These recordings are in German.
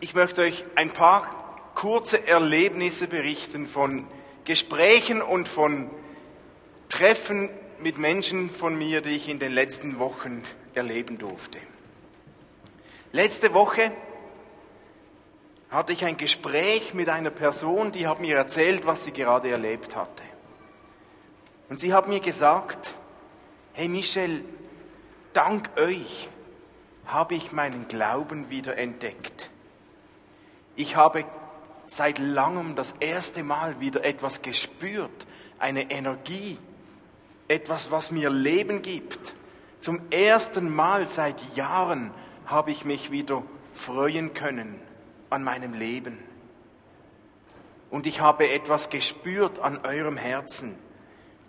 Ich möchte euch ein paar kurze Erlebnisse berichten von Gesprächen und von Treffen mit Menschen von mir, die ich in den letzten Wochen erleben durfte. Letzte Woche hatte ich ein Gespräch mit einer Person, die hat mir erzählt, was sie gerade erlebt hatte. Und sie hat mir gesagt, hey Michel, dank euch habe ich meinen Glauben wieder entdeckt. Ich habe seit langem das erste Mal wieder etwas gespürt, eine Energie, etwas, was mir Leben gibt. Zum ersten Mal seit Jahren habe ich mich wieder freuen können an meinem Leben. Und ich habe etwas gespürt an eurem Herzen.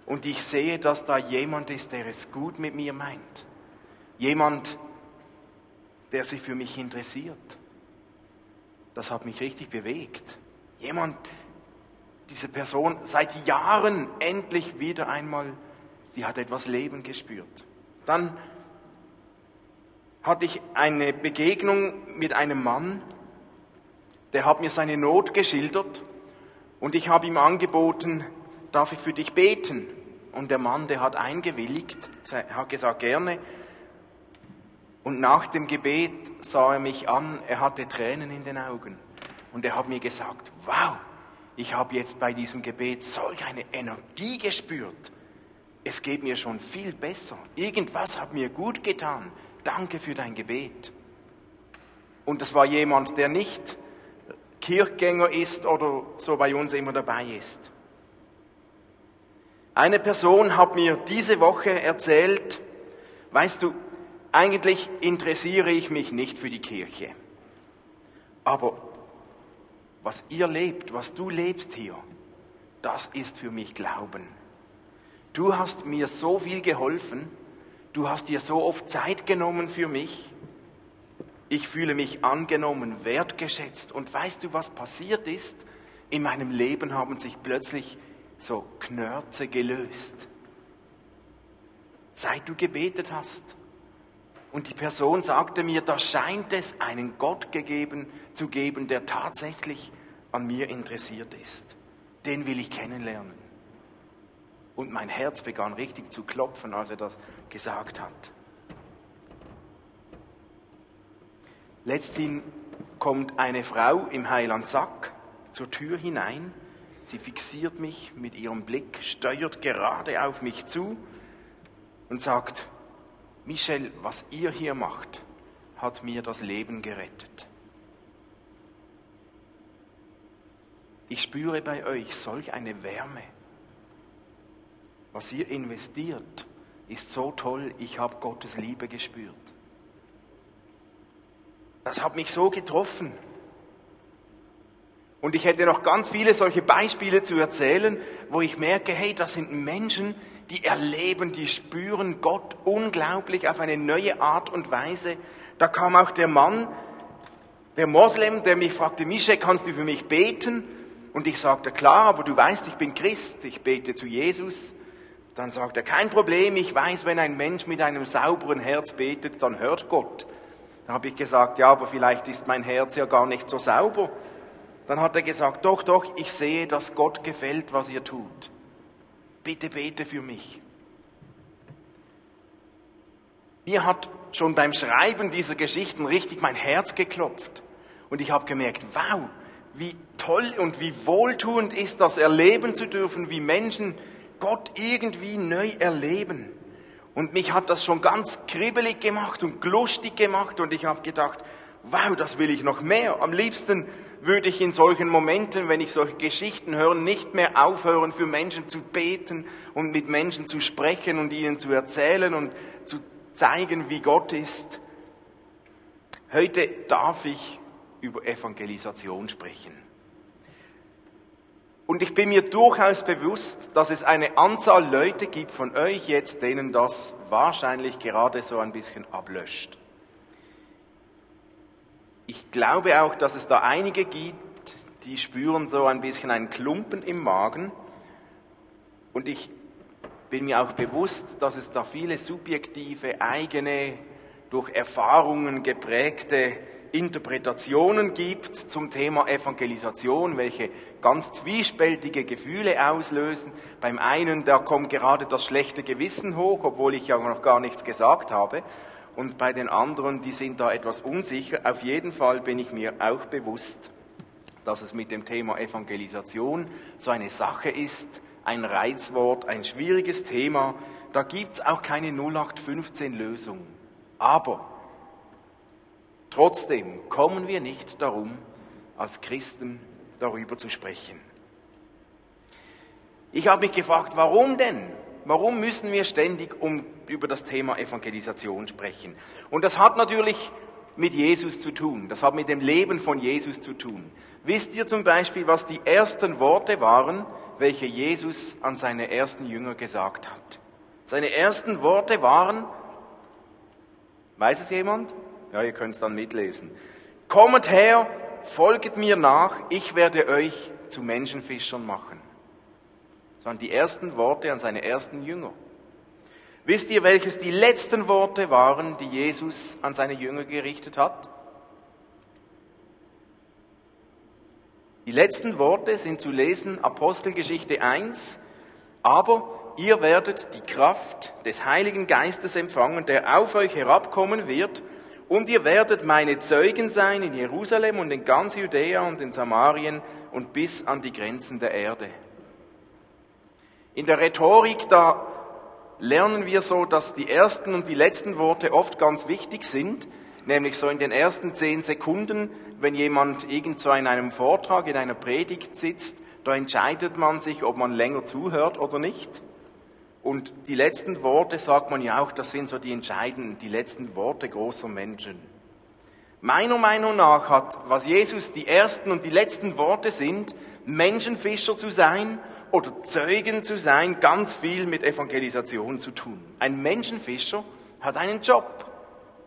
Und ich sehe, dass da jemand ist, der es gut mit mir meint. Jemand, der sich für mich interessiert das hat mich richtig bewegt. Jemand, diese Person seit Jahren endlich wieder einmal, die hat etwas Leben gespürt. Dann hatte ich eine Begegnung mit einem Mann, der hat mir seine Not geschildert und ich habe ihm angeboten, darf ich für dich beten? Und der Mann, der hat eingewilligt, hat gesagt, gerne. Und nach dem Gebet sah er mich an, er hatte Tränen in den Augen. Und er hat mir gesagt, wow, ich habe jetzt bei diesem Gebet solch eine Energie gespürt. Es geht mir schon viel besser. Irgendwas hat mir gut getan. Danke für dein Gebet. Und das war jemand, der nicht Kirchgänger ist oder so bei uns immer dabei ist. Eine Person hat mir diese Woche erzählt, weißt du, eigentlich interessiere ich mich nicht für die Kirche. Aber was ihr lebt, was du lebst hier, das ist für mich Glauben. Du hast mir so viel geholfen, du hast dir so oft Zeit genommen für mich. Ich fühle mich angenommen, wertgeschätzt. Und weißt du, was passiert ist? In meinem Leben haben sich plötzlich so Knörze gelöst. Seit du gebetet hast, und die Person sagte mir, da scheint es einen Gott gegeben, zu geben, der tatsächlich an mir interessiert ist. Den will ich kennenlernen. Und mein Herz begann richtig zu klopfen, als er das gesagt hat. Letzthin kommt eine Frau im Heiland Sack zur Tür hinein. Sie fixiert mich mit ihrem Blick, steuert gerade auf mich zu und sagt, Michel, was ihr hier macht, hat mir das Leben gerettet. Ich spüre bei euch solch eine Wärme. Was ihr investiert, ist so toll, ich habe Gottes Liebe gespürt. Das hat mich so getroffen. Und ich hätte noch ganz viele solche Beispiele zu erzählen, wo ich merke, hey, das sind Menschen, die erleben, die spüren Gott unglaublich auf eine neue Art und Weise. Da kam auch der Mann, der Moslem, der mich fragte, Mische, kannst du für mich beten? Und ich sagte, klar, aber du weißt, ich bin Christ, ich bete zu Jesus. Dann sagt er, kein Problem, ich weiß, wenn ein Mensch mit einem sauberen Herz betet, dann hört Gott. Da habe ich gesagt, ja, aber vielleicht ist mein Herz ja gar nicht so sauber. Dann hat er gesagt, doch, doch, ich sehe, dass Gott gefällt, was ihr tut bitte bete für mich. Mir hat schon beim Schreiben dieser Geschichten richtig mein Herz geklopft. Und ich habe gemerkt, wow, wie toll und wie wohltuend ist das erleben zu dürfen, wie Menschen Gott irgendwie neu erleben. Und mich hat das schon ganz kribbelig gemacht und lustig gemacht und ich habe gedacht, wow, das will ich noch mehr. Am liebsten würde ich in solchen Momenten, wenn ich solche Geschichten höre, nicht mehr aufhören, für Menschen zu beten und mit Menschen zu sprechen und ihnen zu erzählen und zu zeigen, wie Gott ist. Heute darf ich über Evangelisation sprechen. Und ich bin mir durchaus bewusst, dass es eine Anzahl Leute gibt von euch jetzt, denen das wahrscheinlich gerade so ein bisschen ablöscht. Ich glaube auch, dass es da einige gibt, die spüren so ein bisschen einen Klumpen im Magen. Und ich bin mir auch bewusst, dass es da viele subjektive, eigene, durch Erfahrungen geprägte Interpretationen gibt zum Thema Evangelisation, welche ganz zwiespältige Gefühle auslösen. Beim einen, da kommt gerade das schlechte Gewissen hoch, obwohl ich ja noch gar nichts gesagt habe. Und bei den anderen, die sind da etwas unsicher. Auf jeden Fall bin ich mir auch bewusst, dass es mit dem Thema Evangelisation so eine Sache ist, ein Reizwort, ein schwieriges Thema. Da gibt es auch keine 0815-Lösung. Aber trotzdem kommen wir nicht darum, als Christen darüber zu sprechen. Ich habe mich gefragt, warum denn? Warum müssen wir ständig um, über das Thema Evangelisation sprechen? Und das hat natürlich mit Jesus zu tun. Das hat mit dem Leben von Jesus zu tun. Wisst ihr zum Beispiel, was die ersten Worte waren, welche Jesus an seine ersten Jünger gesagt hat? Seine ersten Worte waren, weiß es jemand? Ja, ihr könnt es dann mitlesen. Kommet her, folget mir nach, ich werde euch zu Menschenfischern machen. Waren die ersten Worte an seine ersten Jünger. Wisst ihr, welches die letzten Worte waren, die Jesus an seine Jünger gerichtet hat? Die letzten Worte sind zu lesen Apostelgeschichte 1, aber ihr werdet die Kraft des Heiligen Geistes empfangen, der auf euch herabkommen wird, und ihr werdet meine Zeugen sein in Jerusalem und in ganz Judäa und in Samarien und bis an die Grenzen der Erde. In der Rhetorik, da lernen wir so, dass die ersten und die letzten Worte oft ganz wichtig sind, nämlich so in den ersten zehn Sekunden, wenn jemand irgendwo in einem Vortrag, in einer Predigt sitzt, da entscheidet man sich, ob man länger zuhört oder nicht. Und die letzten Worte sagt man ja auch, das sind so die entscheidenden, die letzten Worte großer Menschen. Meiner Meinung nach hat, was Jesus die ersten und die letzten Worte sind, Menschenfischer zu sein oder Zeugen zu sein, ganz viel mit Evangelisation zu tun. Ein Menschenfischer hat einen Job.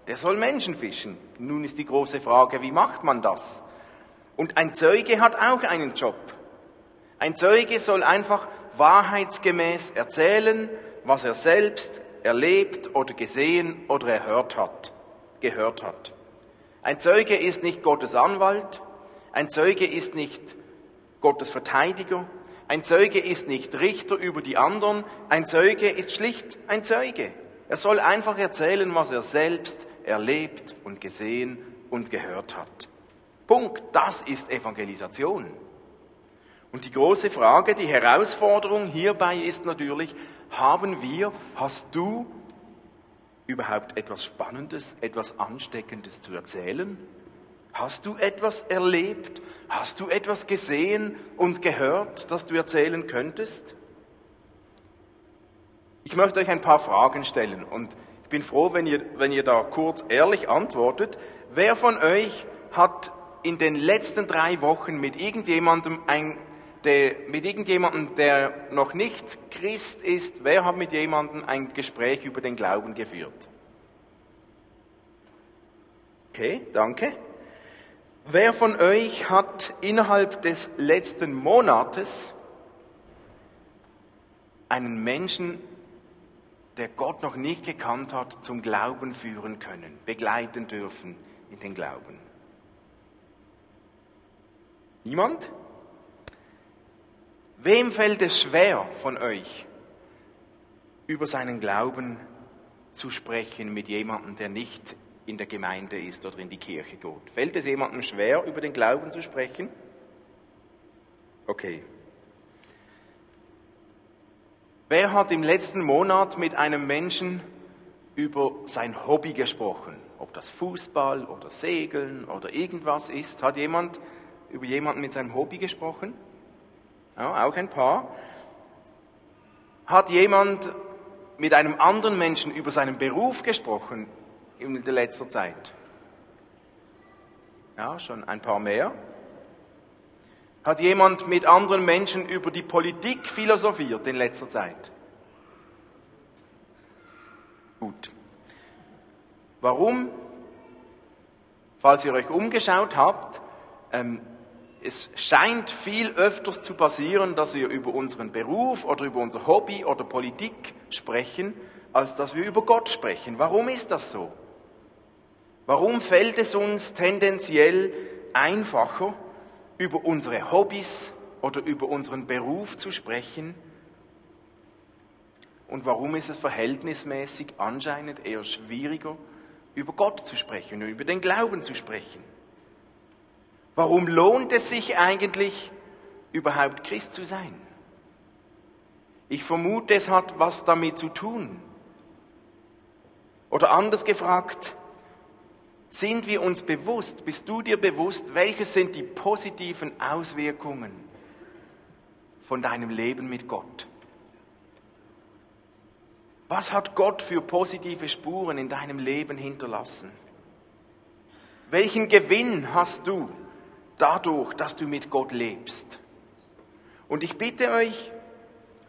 Der soll Menschen fischen. Nun ist die große Frage, wie macht man das? Und ein Zeuge hat auch einen Job. Ein Zeuge soll einfach wahrheitsgemäß erzählen, was er selbst erlebt oder gesehen oder erhört hat, gehört hat. Ein Zeuge ist nicht Gottes Anwalt, ein Zeuge ist nicht Gottes Verteidiger, ein Zeuge ist nicht Richter über die anderen, ein Zeuge ist schlicht ein Zeuge. Er soll einfach erzählen, was er selbst erlebt und gesehen und gehört hat. Punkt, das ist Evangelisation. Und die große Frage, die Herausforderung hierbei ist natürlich, haben wir, hast du überhaupt etwas Spannendes, etwas Ansteckendes zu erzählen? Hast du etwas erlebt? Hast du etwas gesehen und gehört, das du erzählen könntest? Ich möchte euch ein paar Fragen stellen und ich bin froh, wenn ihr, wenn ihr da kurz ehrlich antwortet. Wer von euch hat in den letzten drei Wochen mit irgendjemandem ein der, mit irgendjemandem, der noch nicht Christ ist, wer hat mit jemandem ein Gespräch über den Glauben geführt? Okay, danke. Wer von euch hat innerhalb des letzten Monates einen Menschen, der Gott noch nicht gekannt hat, zum Glauben führen können, begleiten dürfen in den Glauben? Niemand? Wem fällt es schwer von euch, über seinen Glauben zu sprechen mit jemandem, der nicht in der Gemeinde ist oder in die Kirche geht? Fällt es jemandem schwer, über den Glauben zu sprechen? Okay. Wer hat im letzten Monat mit einem Menschen über sein Hobby gesprochen? Ob das Fußball oder Segeln oder irgendwas ist? Hat jemand über jemanden mit seinem Hobby gesprochen? ja, auch ein paar, hat jemand mit einem anderen Menschen über seinen Beruf gesprochen in der letzter Zeit? Ja, schon ein paar mehr. Hat jemand mit anderen Menschen über die Politik philosophiert in letzter Zeit? Gut. Warum? Falls ihr euch umgeschaut habt, ähm, es scheint viel öfters zu passieren, dass wir über unseren Beruf oder über unser Hobby oder Politik sprechen, als dass wir über Gott sprechen. Warum ist das so? Warum fällt es uns tendenziell einfacher, über unsere Hobbys oder über unseren Beruf zu sprechen? Und warum ist es verhältnismäßig anscheinend eher schwieriger, über Gott zu sprechen und über den Glauben zu sprechen? Warum lohnt es sich eigentlich, überhaupt Christ zu sein? Ich vermute, es hat was damit zu tun. Oder anders gefragt, sind wir uns bewusst, bist du dir bewusst, welche sind die positiven Auswirkungen von deinem Leben mit Gott? Was hat Gott für positive Spuren in deinem Leben hinterlassen? Welchen Gewinn hast du dadurch, dass du mit Gott lebst? Und ich bitte euch,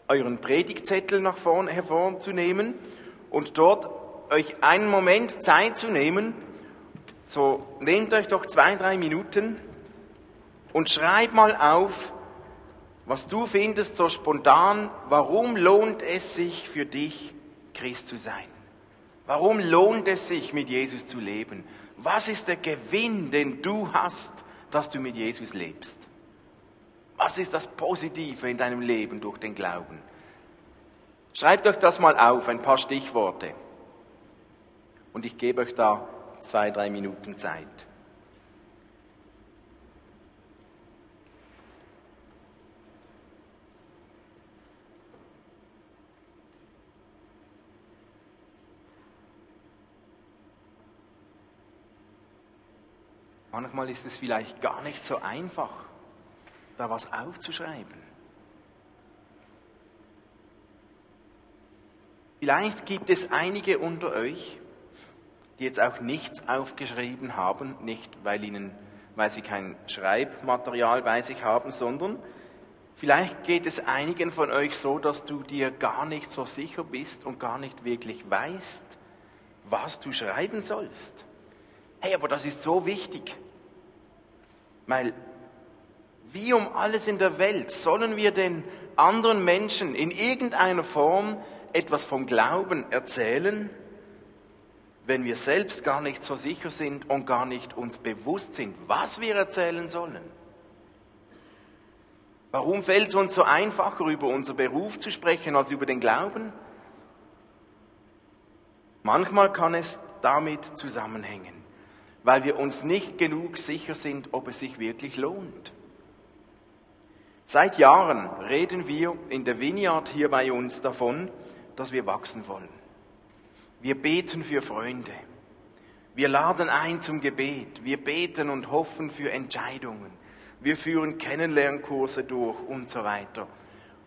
euren Predigtzettel nach vorne hervorzunehmen und dort euch einen Moment Zeit zu nehmen. So, nehmt euch doch zwei, drei Minuten und schreibt mal auf, was du findest so spontan, warum lohnt es sich für dich, Christ zu sein? Warum lohnt es sich, mit Jesus zu leben? Was ist der Gewinn, den du hast, dass du mit Jesus lebst? Was ist das Positive in deinem Leben durch den Glauben? Schreibt euch das mal auf, ein paar Stichworte. Und ich gebe euch da zwei, drei Minuten Zeit. Manchmal ist es vielleicht gar nicht so einfach, da was aufzuschreiben. Vielleicht gibt es einige unter euch, die jetzt auch nichts aufgeschrieben haben, nicht weil, ihnen, weil sie kein Schreibmaterial bei sich haben, sondern vielleicht geht es einigen von euch so, dass du dir gar nicht so sicher bist und gar nicht wirklich weißt, was du schreiben sollst. Hey, aber das ist so wichtig. Weil wie um alles in der Welt sollen wir den anderen Menschen in irgendeiner Form etwas vom Glauben erzählen, wenn wir selbst gar nicht so sicher sind und gar nicht uns bewusst sind, was wir erzählen sollen? Warum fällt es uns so einfacher, über unser Beruf zu sprechen, als über den Glauben? Manchmal kann es damit zusammenhängen weil wir uns nicht genug sicher sind, ob es sich wirklich lohnt. Seit Jahren reden wir in der Vineyard hier bei uns davon, dass wir wachsen wollen. Wir beten für Freunde. Wir laden ein zum Gebet. Wir beten und hoffen für Entscheidungen. Wir führen Kennenlernkurse durch und so weiter.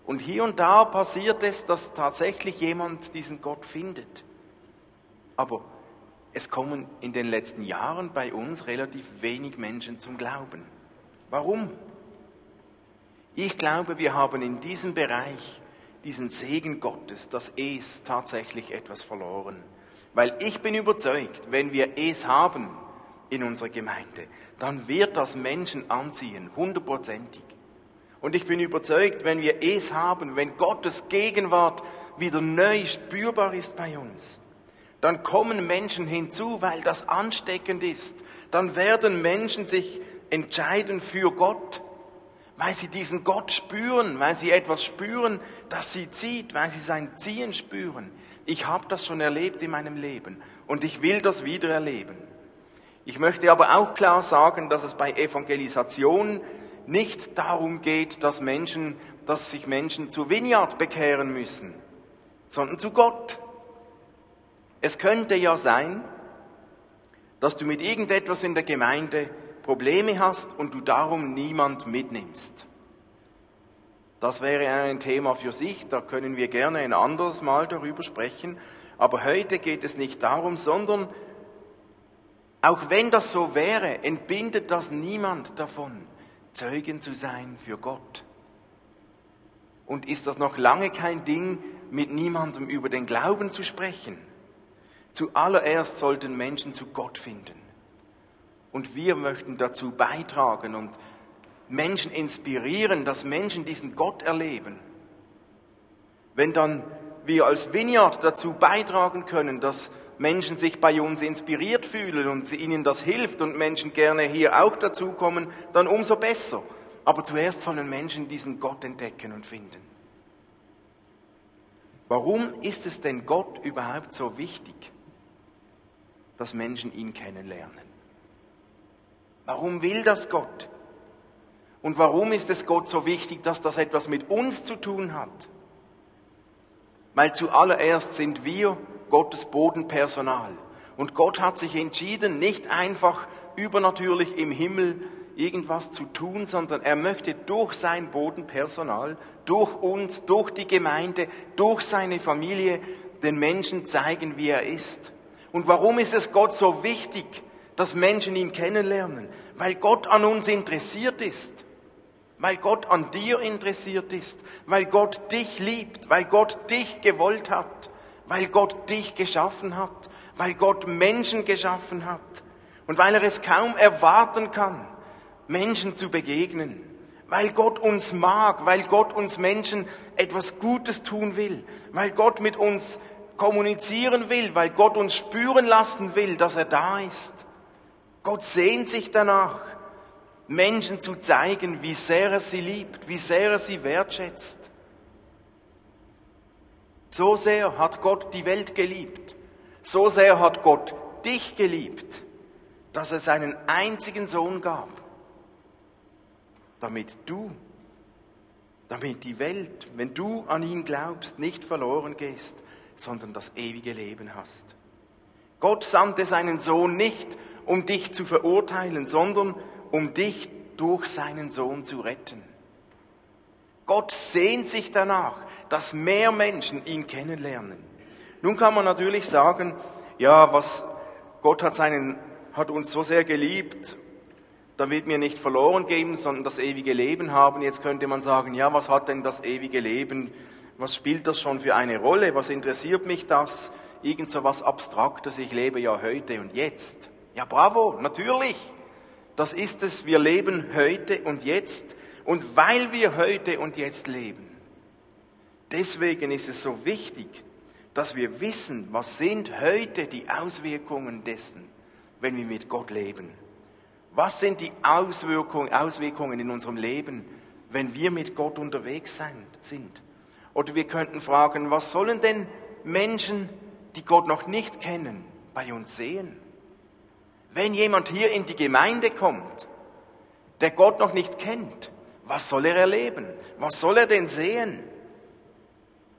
Und hier und da passiert es, dass tatsächlich jemand diesen Gott findet. Aber es kommen in den letzten Jahren bei uns relativ wenig Menschen zum Glauben. Warum? Ich glaube, wir haben in diesem Bereich diesen Segen Gottes, das Es, tatsächlich etwas verloren. Weil ich bin überzeugt, wenn wir Es haben in unserer Gemeinde, dann wird das Menschen anziehen, hundertprozentig. Und ich bin überzeugt, wenn wir Es haben, wenn Gottes Gegenwart wieder neu spürbar ist bei uns, dann kommen Menschen hinzu, weil das ansteckend ist. Dann werden Menschen sich entscheiden für Gott, weil sie diesen Gott spüren, weil sie etwas spüren, das sie zieht, weil sie sein Ziehen spüren. Ich habe das schon erlebt in meinem Leben und ich will das wieder erleben. Ich möchte aber auch klar sagen, dass es bei Evangelisation nicht darum geht, dass Menschen, dass sich Menschen zu Vineyard bekehren müssen, sondern zu Gott. Es könnte ja sein, dass du mit irgendetwas in der Gemeinde Probleme hast und du darum niemand mitnimmst. Das wäre ein Thema für sich, da können wir gerne ein anderes Mal darüber sprechen. Aber heute geht es nicht darum, sondern auch wenn das so wäre, entbindet das niemand davon, Zeugen zu sein für Gott. Und ist das noch lange kein Ding, mit niemandem über den Glauben zu sprechen? Zuallererst sollten Menschen zu Gott finden. Und wir möchten dazu beitragen und Menschen inspirieren, dass Menschen diesen Gott erleben. Wenn dann wir als Vineyard dazu beitragen können, dass Menschen sich bei uns inspiriert fühlen und ihnen das hilft und Menschen gerne hier auch dazukommen, dann umso besser. Aber zuerst sollen Menschen diesen Gott entdecken und finden. Warum ist es denn Gott überhaupt so wichtig, dass Menschen ihn kennenlernen? Warum will das Gott? Und warum ist es Gott so wichtig, dass das etwas mit uns zu tun hat? Weil zuallererst sind wir Gottes Bodenpersonal. Und Gott hat sich entschieden, nicht einfach übernatürlich im Himmel irgendwas zu tun, sondern er möchte durch sein Bodenpersonal, durch uns, durch die Gemeinde, durch seine Familie den Menschen zeigen, wie er ist. Und warum ist es Gott so wichtig, dass Menschen ihn kennenlernen? Weil Gott an uns interessiert ist. Weil Gott an dir interessiert ist. Weil Gott dich liebt. Weil Gott dich gewollt hat. Weil Gott dich geschaffen hat. Weil Gott Menschen geschaffen hat. Und weil er es kaum erwarten kann, Menschen zu begegnen, weil Gott uns mag, weil Gott uns Menschen etwas Gutes tun will, weil Gott mit uns kommunizieren will, weil Gott uns spüren lassen will, dass er da ist. Gott sehnt sich danach, Menschen zu zeigen, wie sehr er sie liebt, wie sehr er sie wertschätzt. So sehr hat Gott die Welt geliebt, so sehr hat Gott dich geliebt, dass er seinen einzigen Sohn gab damit du, damit die Welt, wenn du an ihn glaubst, nicht verloren gehst, sondern das ewige Leben hast. Gott sandte seinen Sohn nicht, um dich zu verurteilen, sondern um dich durch seinen Sohn zu retten. Gott sehnt sich danach, dass mehr Menschen ihn kennenlernen. Nun kann man natürlich sagen, ja, was Gott hat seinen hat uns so sehr geliebt damit wir nicht verloren gehen, sondern das ewige Leben haben. Jetzt könnte man sagen, ja, was hat denn das ewige Leben? Was spielt das schon für eine Rolle? Was interessiert mich das? Irgend so was Abstraktes, ich lebe ja heute und jetzt. Ja, bravo, natürlich. Das ist es, wir leben heute und jetzt. Und weil wir heute und jetzt leben, deswegen ist es so wichtig, dass wir wissen, was sind heute die Auswirkungen dessen, wenn wir mit Gott leben. Was sind die Auswirkungen, Auswirkungen in unserem Leben, wenn wir mit Gott unterwegs sind? Oder wir könnten fragen, was sollen denn Menschen, die Gott noch nicht kennen, bei uns sehen? Wenn jemand hier in die Gemeinde kommt, der Gott noch nicht kennt, was soll er erleben? Was soll er denn sehen?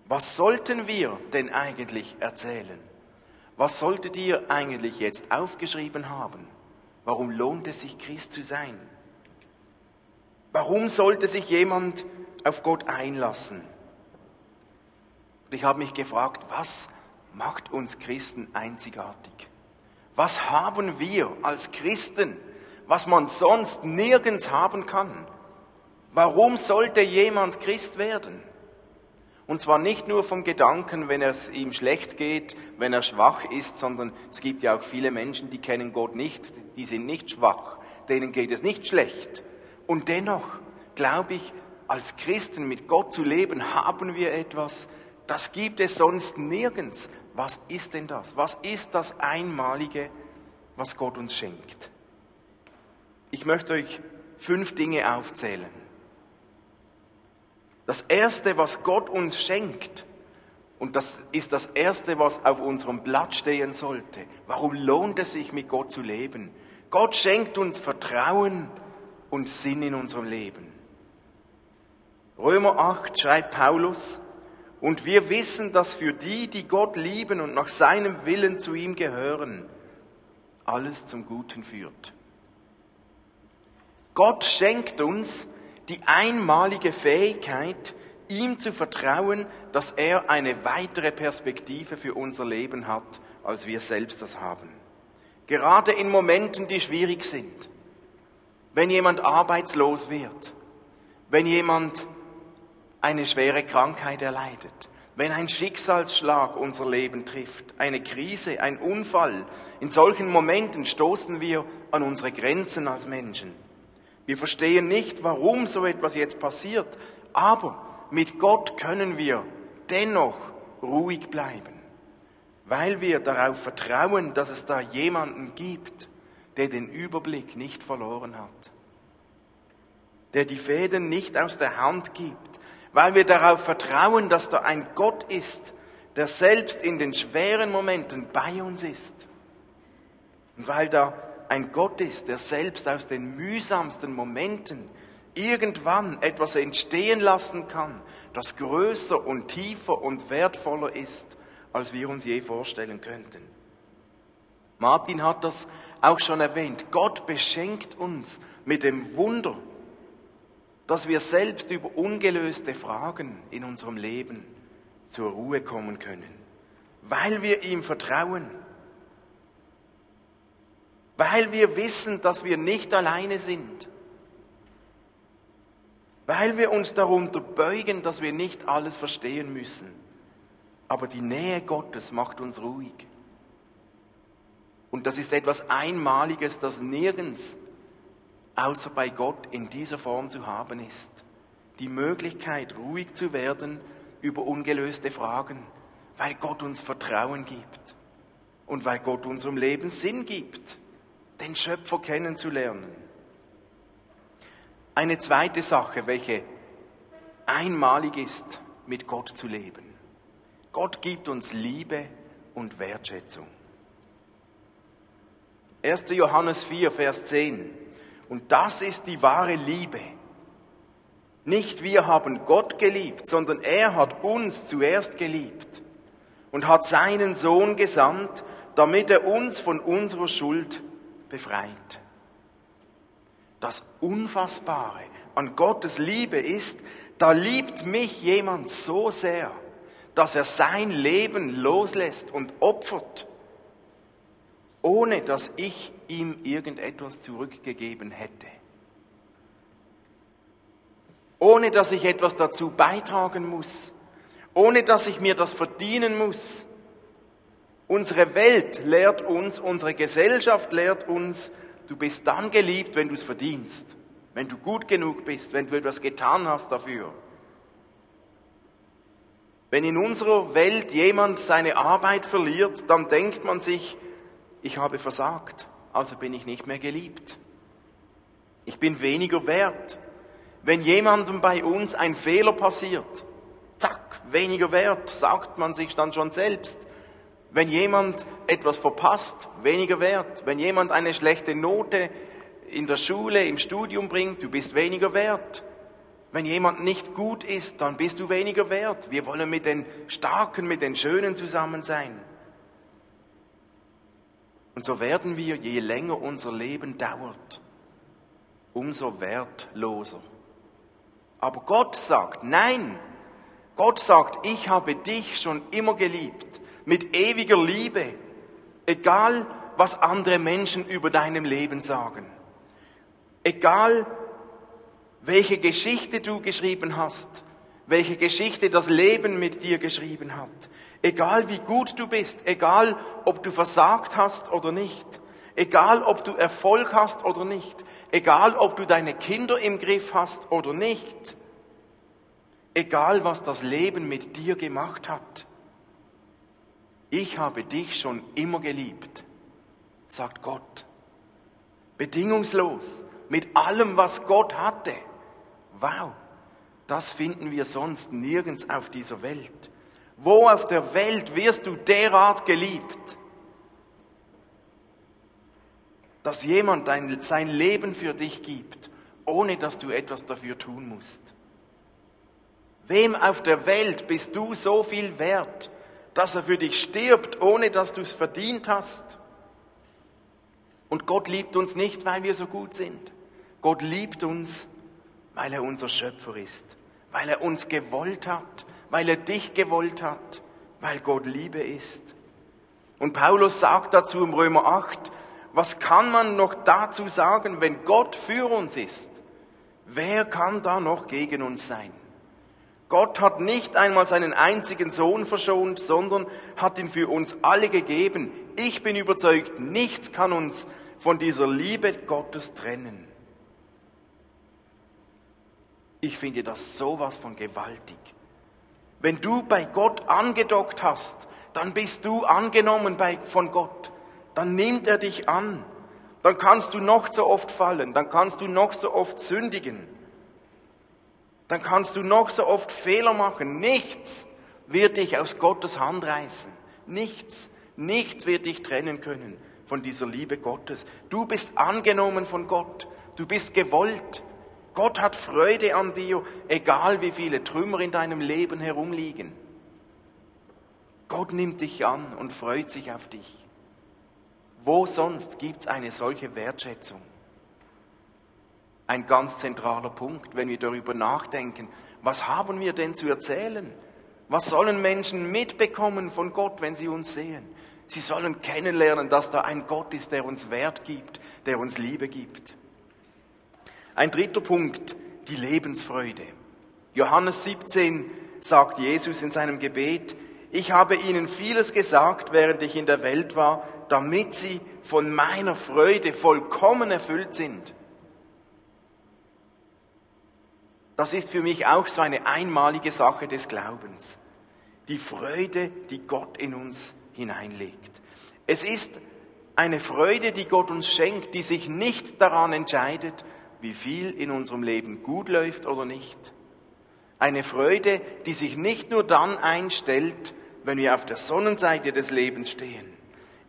Was sollten wir denn eigentlich erzählen? Was solltet ihr eigentlich jetzt aufgeschrieben haben? Warum lohnt es sich, Christ zu sein? Warum sollte sich jemand auf Gott einlassen? Und ich habe mich gefragt, was macht uns Christen einzigartig? Was haben wir als Christen, was man sonst nirgends haben kann? Warum sollte jemand Christ werden? Und zwar nicht nur vom Gedanken, wenn es ihm schlecht geht, wenn er schwach ist, sondern es gibt ja auch viele Menschen, die kennen Gott nicht, die sind nicht schwach, denen geht es nicht schlecht. Und dennoch glaube ich, als Christen mit Gott zu leben, haben wir etwas, das gibt es sonst nirgends. Was ist denn das? Was ist das Einmalige, was Gott uns schenkt? Ich möchte euch fünf Dinge aufzählen. Das Erste, was Gott uns schenkt, und das ist das Erste, was auf unserem Blatt stehen sollte. Warum lohnt es sich, mit Gott zu leben? Gott schenkt uns Vertrauen und Sinn in unserem Leben. Römer 8 schreibt Paulus, und wir wissen, dass für die, die Gott lieben und nach seinem Willen zu ihm gehören, alles zum Guten führt. Gott schenkt uns die einmalige Fähigkeit, ihm zu vertrauen, dass er eine weitere Perspektive für unser Leben hat, als wir selbst das haben. Gerade in Momenten, die schwierig sind, wenn jemand arbeitslos wird, wenn jemand eine schwere Krankheit erleidet, wenn ein Schicksalsschlag unser Leben trifft, eine Krise, ein Unfall, in solchen Momenten stoßen wir an unsere Grenzen als Menschen. Wir verstehen nicht, warum so etwas jetzt passiert, aber mit Gott können wir dennoch ruhig bleiben. weil wir darauf vertrauen, dass es da jemanden gibt, der den Überblick nicht verloren hat, der die Fäden nicht aus der Hand gibt, weil wir darauf vertrauen, dass da ein Gott ist, der selbst in den schweren Momenten bei uns ist. Und weil da ein Gott ist, der selbst aus den mühsamsten Momenten irgendwann etwas entstehen lassen kann, das größer und tiefer und wertvoller ist, als wir uns je vorstellen könnten. Martin hat das auch schon erwähnt. Gott beschenkt uns mit dem Wunder, dass wir selbst über ungelöste Fragen in unserem Leben zur Ruhe kommen können, weil wir ihm vertrauen, weil wir wissen, dass wir nicht alleine sind, weil wir uns darunter beugen, dass wir nicht alles verstehen müssen. Aber die Nähe Gottes macht uns ruhig. Und das ist etwas Einmaliges, das nirgends außer bei Gott in dieser Form zu haben ist. Die Möglichkeit, ruhig zu werden über ungelöste Fragen, weil Gott uns Vertrauen gibt und weil Gott unserem Leben Sinn gibt, den Schöpfer kennenzulernen. Eine zweite Sache, welche einmalig ist, mit Gott zu leben. Gott gibt uns Liebe und Wertschätzung. 1. Johannes 4, Vers 10. Und das ist die wahre Liebe. Nicht wir haben Gott geliebt, sondern er hat uns zuerst geliebt und hat seinen Sohn gesandt, damit er uns von unserer Schuld befreit. Das Unfassbare an Gottes Liebe ist, da liebt mich jemand so sehr, dass er sein Leben loslässt und opfert, ohne dass ich ihm irgendetwas zurückgegeben hätte. Ohne dass ich etwas dazu beitragen muss. Ohne dass ich mir das verdienen muss. Unsere Welt lehrt uns, unsere Gesellschaft lehrt uns, du bist dann geliebt, wenn du es verdienst, wenn du gut genug bist, wenn du etwas getan hast dafür. Wenn in unserer Welt jemand seine Arbeit verliert, dann denkt man sich, ich habe versagt, also bin ich nicht mehr geliebt. Ich bin weniger wert. Wenn jemandem bei uns ein Fehler passiert, zack, weniger wert, sagt man sich dann schon selbst. Wenn jemand etwas verpasst, weniger wert. Wenn jemand eine schlechte Note in der Schule, im Studium bringt, du bist weniger wert. Wenn jemand nicht gut ist, dann bist du weniger wert. Wir wollen mit den Starken, mit den Schönen zusammen sein. Und so werden wir, je länger unser Leben dauert, umso wertloser. Aber Gott sagt, nein, Gott sagt, ich habe dich schon immer geliebt, mit ewiger Liebe, egal was andere Menschen über deinem Leben sagen, egal welche Geschichte du geschrieben hast, welche Geschichte das Leben mit dir geschrieben hat. Egal wie gut du bist, egal ob du versagt hast oder nicht, egal ob du Erfolg hast oder nicht, egal ob du deine Kinder im Griff hast oder nicht, egal was das Leben mit dir gemacht hat. Ich habe dich schon immer geliebt, sagt Gott. Bedingungslos, mit allem, was Gott hatte. Wow, das finden wir sonst nirgends auf dieser Welt. Wo auf der Welt wirst du derart geliebt, dass jemand dein, sein Leben für dich gibt, ohne dass du etwas dafür tun musst? Wem auf der Welt bist du so viel wert, dass er für dich stirbt, ohne dass du es verdient hast? Und Gott liebt uns nicht, weil wir so gut sind. Gott liebt uns, weil er unser Schöpfer ist, weil er uns gewollt hat, weil er dich gewollt hat, weil Gott Liebe ist. Und Paulus sagt dazu im Römer 8, was kann man noch dazu sagen, wenn Gott für uns ist? Wer kann da noch gegen uns sein? Gott hat nicht einmal seinen einzigen Sohn verschont, sondern hat ihn für uns alle gegeben. Ich bin überzeugt, nichts kann uns von dieser Liebe Gottes trennen. Ich finde das sowas von gewaltig. Wenn du bei Gott angedockt hast, dann bist du angenommen bei, von Gott. Dann nimmt er dich an. Dann kannst du noch so oft fallen, dann kannst du noch so oft sündigen. Dann kannst du noch so oft Fehler machen. Nichts wird dich aus Gottes Hand reißen. Nichts, nichts wird dich trennen können von dieser Liebe Gottes. Du bist angenommen von Gott. Du bist gewollt. Gott hat Freude an dir, egal wie viele Trümmer in deinem Leben herumliegen. Gott nimmt dich an und freut sich auf dich. Wo sonst gibt es eine solche Wertschätzung? Ein ganz zentraler Punkt, wenn wir darüber nachdenken, was haben wir denn zu erzählen? Was sollen Menschen mitbekommen von Gott, wenn sie uns sehen? Sie sollen kennenlernen, dass da ein Gott ist, der uns Wert gibt, der uns Liebe gibt. Ein dritter Punkt, die Lebensfreude. Johannes 17 sagt Jesus in seinem Gebet, ich habe ihnen vieles gesagt, während ich in der Welt war, damit sie von meiner Freude vollkommen erfüllt sind. Das ist für mich auch so eine einmalige Sache des Glaubens. Die Freude, die Gott in uns hineinlegt. Es ist eine Freude, die Gott uns schenkt, die sich nicht daran entscheidet, wie viel in unserem Leben gut läuft oder nicht. Eine Freude, die sich nicht nur dann einstellt, wenn wir auf der Sonnenseite des Lebens stehen.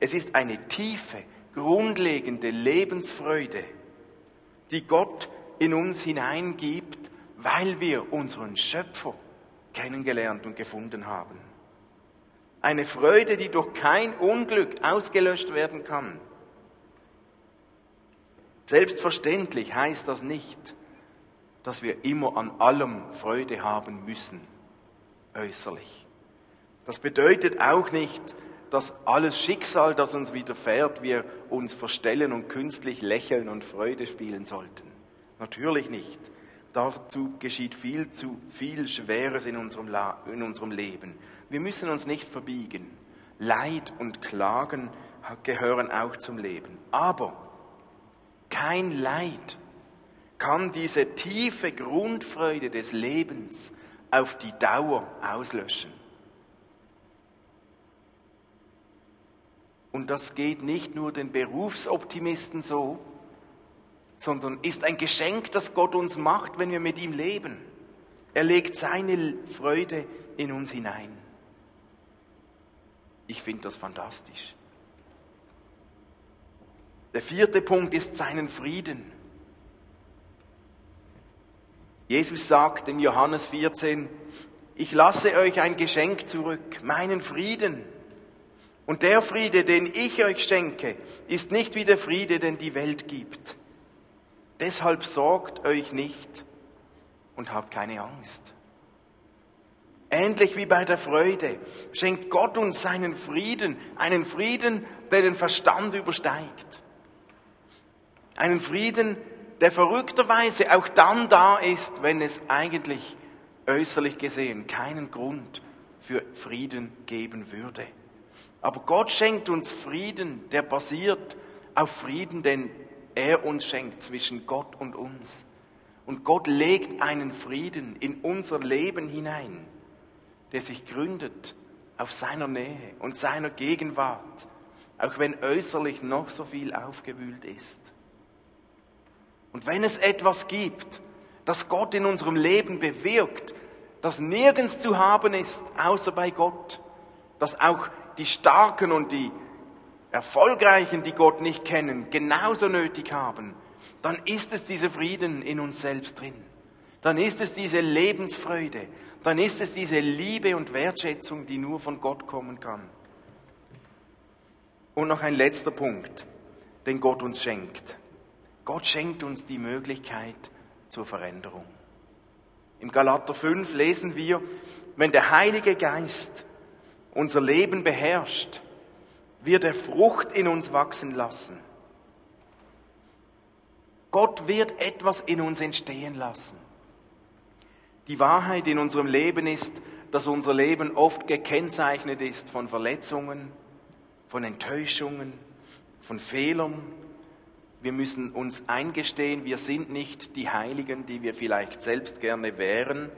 Es ist eine tiefe, grundlegende Lebensfreude, die Gott in uns hineingibt, weil wir unseren Schöpfer kennengelernt und gefunden haben. Eine Freude, die durch kein Unglück ausgelöscht werden kann. Selbstverständlich heißt das nicht, dass wir immer an allem Freude haben müssen, äußerlich. Das bedeutet auch nicht, dass alles Schicksal, das uns widerfährt, wir uns verstellen und künstlich lächeln und Freude spielen sollten. Natürlich nicht. Dazu geschieht viel zu viel Schweres in unserem, in unserem Leben. Wir müssen uns nicht verbiegen. Leid und Klagen gehören auch zum Leben. Aber kein Leid kann diese tiefe Grundfreude des Lebens auf die Dauer auslöschen. Und das geht nicht nur den Berufsoptimisten so, sondern ist ein Geschenk, das Gott uns macht, wenn wir mit ihm leben. Er legt seine Freude in uns hinein. Ich finde das fantastisch. Der vierte Punkt ist seinen Frieden. Jesus sagt in Johannes 14, ich lasse euch ein Geschenk zurück, meinen Frieden. Und der Friede, den ich euch schenke, ist nicht wie der Friede, den die Welt gibt. Deshalb sorgt euch nicht und habt keine Angst. Ähnlich wie bei der Freude schenkt Gott uns seinen Frieden, einen Frieden, der den Verstand übersteigt. Einen Frieden, der verrückterweise auch dann da ist, wenn es eigentlich äußerlich gesehen keinen Grund für Frieden geben würde. Aber Gott schenkt uns Frieden, der basiert auf Frieden, den er uns schenkt zwischen Gott und uns. Und Gott legt einen Frieden in unser Leben hinein, der sich gründet auf seiner Nähe und seiner Gegenwart, auch wenn äußerlich noch so viel aufgewühlt ist. Und wenn es etwas gibt, das Gott in unserem Leben bewirkt, das nirgends zu haben ist, außer bei Gott, das auch die Starken und die Erfolgreichen, die Gott nicht kennen, genauso nötig haben, dann ist es dieser Frieden in uns selbst drin. Dann ist es diese Lebensfreude. Dann ist es diese Liebe und Wertschätzung, die nur von Gott kommen kann. Und noch ein letzter Punkt, den Gott uns schenkt. Gott schenkt uns die Möglichkeit zur Veränderung. Im Galater 5 lesen wir, wenn der Heilige Geist unser Leben beherrscht, wird er Frucht in uns wachsen lassen. Gott wird etwas in uns entstehen lassen. Die Wahrheit in unserem Leben ist, dass unser Leben oft gekennzeichnet ist von Verletzungen, von Enttäuschungen, von Fehlern, wir müssen uns eingestehen, wir sind nicht die Heiligen, die wir vielleicht selbst gerne wären.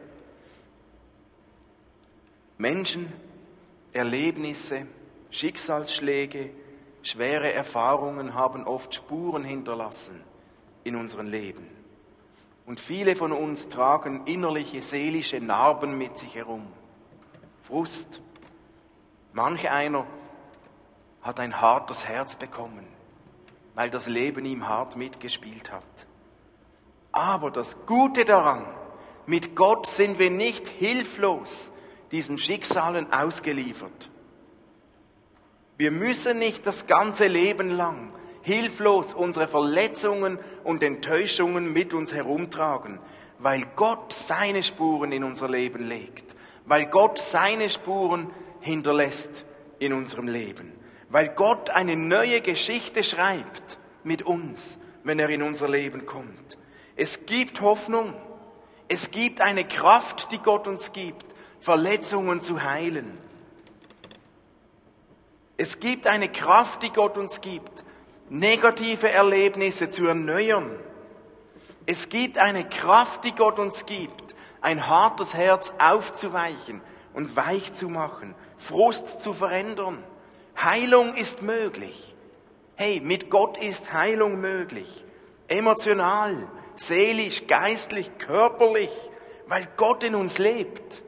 Menschen, Erlebnisse, Schicksalsschläge, schwere Erfahrungen haben oft Spuren hinterlassen in unserem Leben. Und viele von uns tragen innerliche, seelische Narben mit sich herum. Frust. Manch einer hat ein hartes Herz bekommen, weil das Leben ihm hart mitgespielt hat. Aber das Gute daran, mit Gott sind wir nicht hilflos diesen Schicksalen ausgeliefert. Wir müssen nicht das ganze Leben lang hilflos unsere Verletzungen und Enttäuschungen mit uns herumtragen, weil Gott seine Spuren in unser Leben legt, weil Gott seine Spuren hinterlässt in unserem Leben, weil Gott eine neue Geschichte schreibt mit uns, wenn er in unser Leben kommt. Es gibt Hoffnung, es gibt eine Kraft, die Gott uns gibt, Verletzungen zu heilen. Es gibt eine Kraft, die Gott uns gibt, negative Erlebnisse zu erneuern. Es gibt eine Kraft, die Gott uns gibt, ein hartes Herz aufzuweichen und weich zu machen, Frust zu verändern. Heilung ist möglich. Hey, mit Gott ist Heilung möglich. Emotional, seelisch, geistlich, körperlich, weil Gott in uns lebt.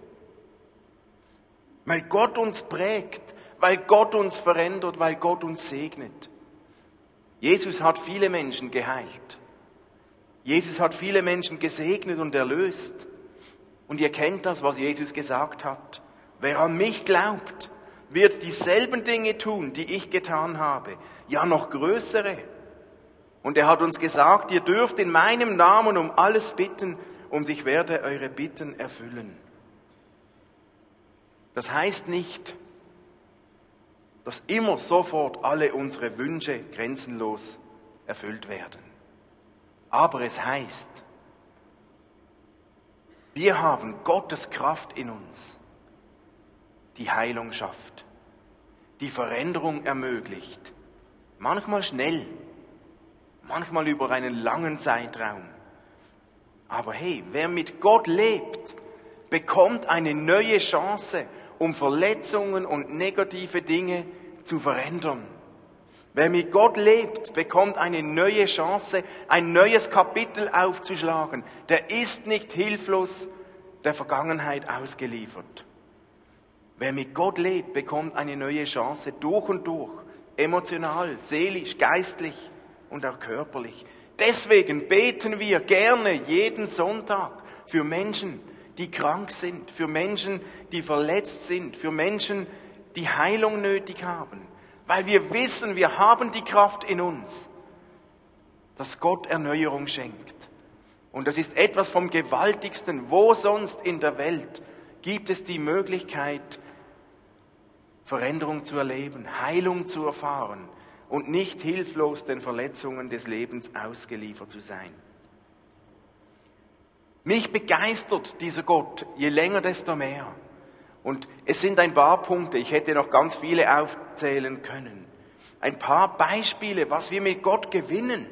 Weil Gott uns prägt, weil Gott uns verändert, weil Gott uns segnet. Jesus hat viele Menschen geheilt. Jesus hat viele Menschen gesegnet und erlöst. Und ihr kennt das, was Jesus gesagt hat. Wer an mich glaubt, wird dieselben Dinge tun, die ich getan habe, ja noch größere. Und er hat uns gesagt, ihr dürft in meinem Namen um alles bitten und ich werde eure Bitten erfüllen. Das heißt nicht, dass immer sofort alle unsere Wünsche grenzenlos erfüllt werden. Aber es heißt, wir haben Gottes Kraft in uns, die Heilung schafft, die Veränderung ermöglicht, manchmal schnell, manchmal über einen langen Zeitraum. Aber hey, wer mit Gott lebt, bekommt eine neue Chance um Verletzungen und negative Dinge zu verändern. Wer mit Gott lebt, bekommt eine neue Chance, ein neues Kapitel aufzuschlagen. Der ist nicht hilflos der Vergangenheit ausgeliefert. Wer mit Gott lebt, bekommt eine neue Chance durch und durch, emotional, seelisch, geistlich und auch körperlich. Deswegen beten wir gerne jeden Sonntag für Menschen, die krank sind, für Menschen, die verletzt sind, für Menschen, die Heilung nötig haben, weil wir wissen, wir haben die Kraft in uns, dass Gott Erneuerung schenkt. Und das ist etwas vom Gewaltigsten. Wo sonst in der Welt gibt es die Möglichkeit, Veränderung zu erleben, Heilung zu erfahren und nicht hilflos den Verletzungen des Lebens ausgeliefert zu sein? Mich begeistert dieser Gott, je länger, desto mehr. Und es sind ein paar Punkte, ich hätte noch ganz viele aufzählen können. Ein paar Beispiele, was wir mit Gott gewinnen.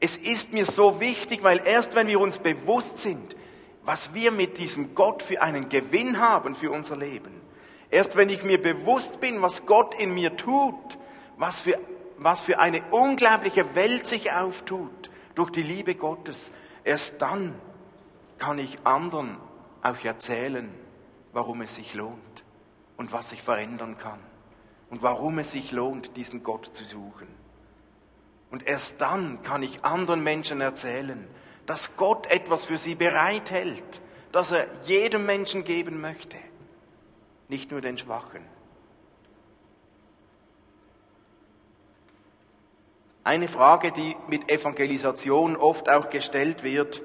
Es ist mir so wichtig, weil erst wenn wir uns bewusst sind, was wir mit diesem Gott für einen Gewinn haben für unser Leben, erst wenn ich mir bewusst bin, was Gott in mir tut, was für, was für eine unglaubliche Welt sich auftut durch die Liebe Gottes, Erst dann kann ich anderen auch erzählen, warum es sich lohnt und was sich verändern kann und warum es sich lohnt, diesen Gott zu suchen. Und erst dann kann ich anderen Menschen erzählen, dass Gott etwas für sie bereithält, dass er jedem Menschen geben möchte, nicht nur den Schwachen. Eine Frage, die mit Evangelisation oft auch gestellt wird,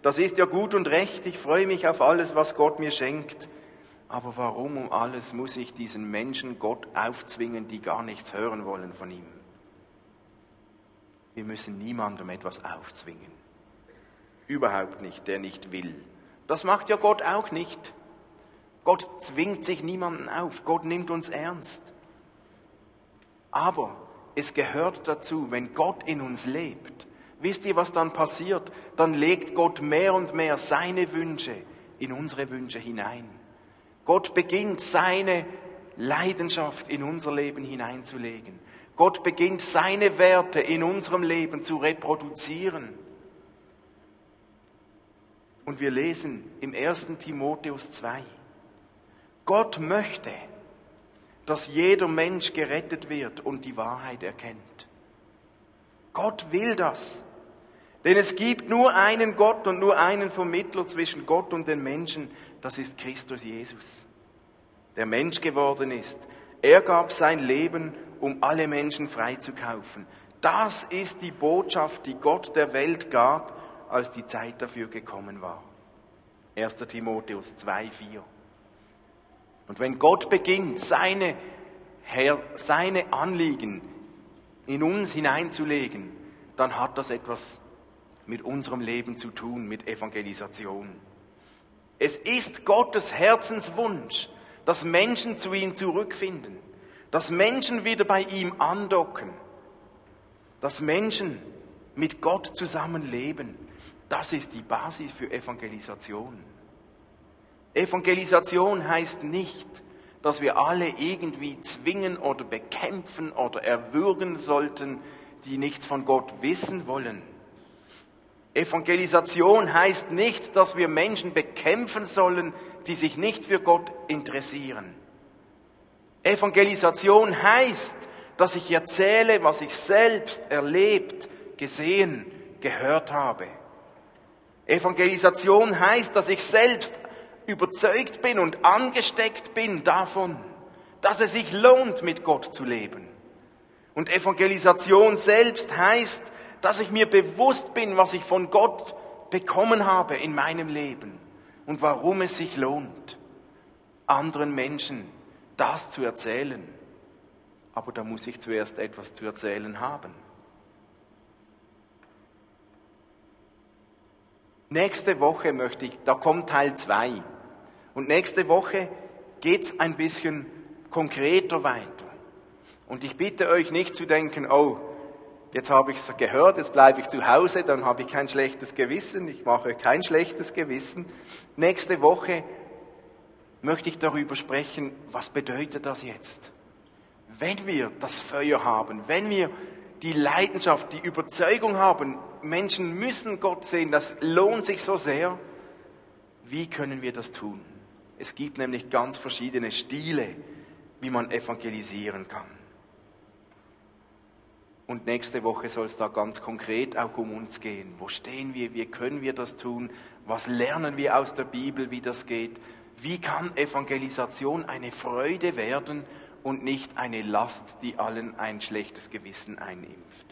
das ist ja gut und recht, ich freue mich auf alles, was Gott mir schenkt, aber warum um alles muss ich diesen Menschen Gott aufzwingen, die gar nichts hören wollen von ihm? Wir müssen niemandem etwas aufzwingen. Überhaupt nicht, der nicht will. Das macht ja Gott auch nicht. Gott zwingt sich niemanden auf. Gott nimmt uns ernst. Aber es gehört dazu, wenn Gott in uns lebt. Wisst ihr, was dann passiert? Dann legt Gott mehr und mehr seine Wünsche in unsere Wünsche hinein. Gott beginnt seine Leidenschaft in unser Leben hineinzulegen. Gott beginnt seine Werte in unserem Leben zu reproduzieren. Und wir lesen im 1. Timotheus 2, Gott möchte, dass jeder Mensch gerettet wird und die Wahrheit erkennt. Gott will das. Denn es gibt nur einen Gott und nur einen Vermittler zwischen Gott und den Menschen, das ist Christus Jesus, der Mensch geworden ist. Er gab sein Leben, um alle Menschen freizukaufen. Das ist die Botschaft, die Gott der Welt gab, als die Zeit dafür gekommen war. 1. Timotheus 2, 4. Und wenn Gott beginnt, seine, Herr, seine Anliegen in uns hineinzulegen, dann hat das etwas mit unserem Leben zu tun, mit Evangelisation. Es ist Gottes Herzenswunsch, dass Menschen zu ihm zurückfinden, dass Menschen wieder bei ihm andocken, dass Menschen mit Gott zusammenleben. Das ist die Basis für Evangelisation. Evangelisation heißt nicht, dass wir alle irgendwie zwingen oder bekämpfen oder erwürgen sollten, die nichts von Gott wissen wollen. Evangelisation heißt nicht, dass wir Menschen bekämpfen sollen, die sich nicht für Gott interessieren. Evangelisation heißt, dass ich erzähle, was ich selbst erlebt, gesehen, gehört habe. Evangelisation heißt, dass ich selbst überzeugt bin und angesteckt bin davon, dass es sich lohnt, mit Gott zu leben. Und Evangelisation selbst heißt, dass ich mir bewusst bin, was ich von Gott bekommen habe in meinem Leben und warum es sich lohnt, anderen Menschen das zu erzählen. Aber da muss ich zuerst etwas zu erzählen haben. Nächste Woche möchte ich, da kommt Teil 2. Und nächste Woche geht es ein bisschen konkreter weiter. Und ich bitte euch nicht zu denken, oh, jetzt habe ich es gehört, jetzt bleibe ich zu Hause, dann habe ich kein schlechtes Gewissen, ich mache kein schlechtes Gewissen. Nächste Woche möchte ich darüber sprechen, was bedeutet das jetzt? Wenn wir das Feuer haben, wenn wir die Leidenschaft, die Überzeugung haben, Menschen müssen Gott sehen, das lohnt sich so sehr, wie können wir das tun? Es gibt nämlich ganz verschiedene Stile, wie man evangelisieren kann. Und nächste Woche soll es da ganz konkret auch um uns gehen. Wo stehen wir? Wie können wir das tun? Was lernen wir aus der Bibel, wie das geht? Wie kann Evangelisation eine Freude werden und nicht eine Last, die allen ein schlechtes Gewissen einimpft?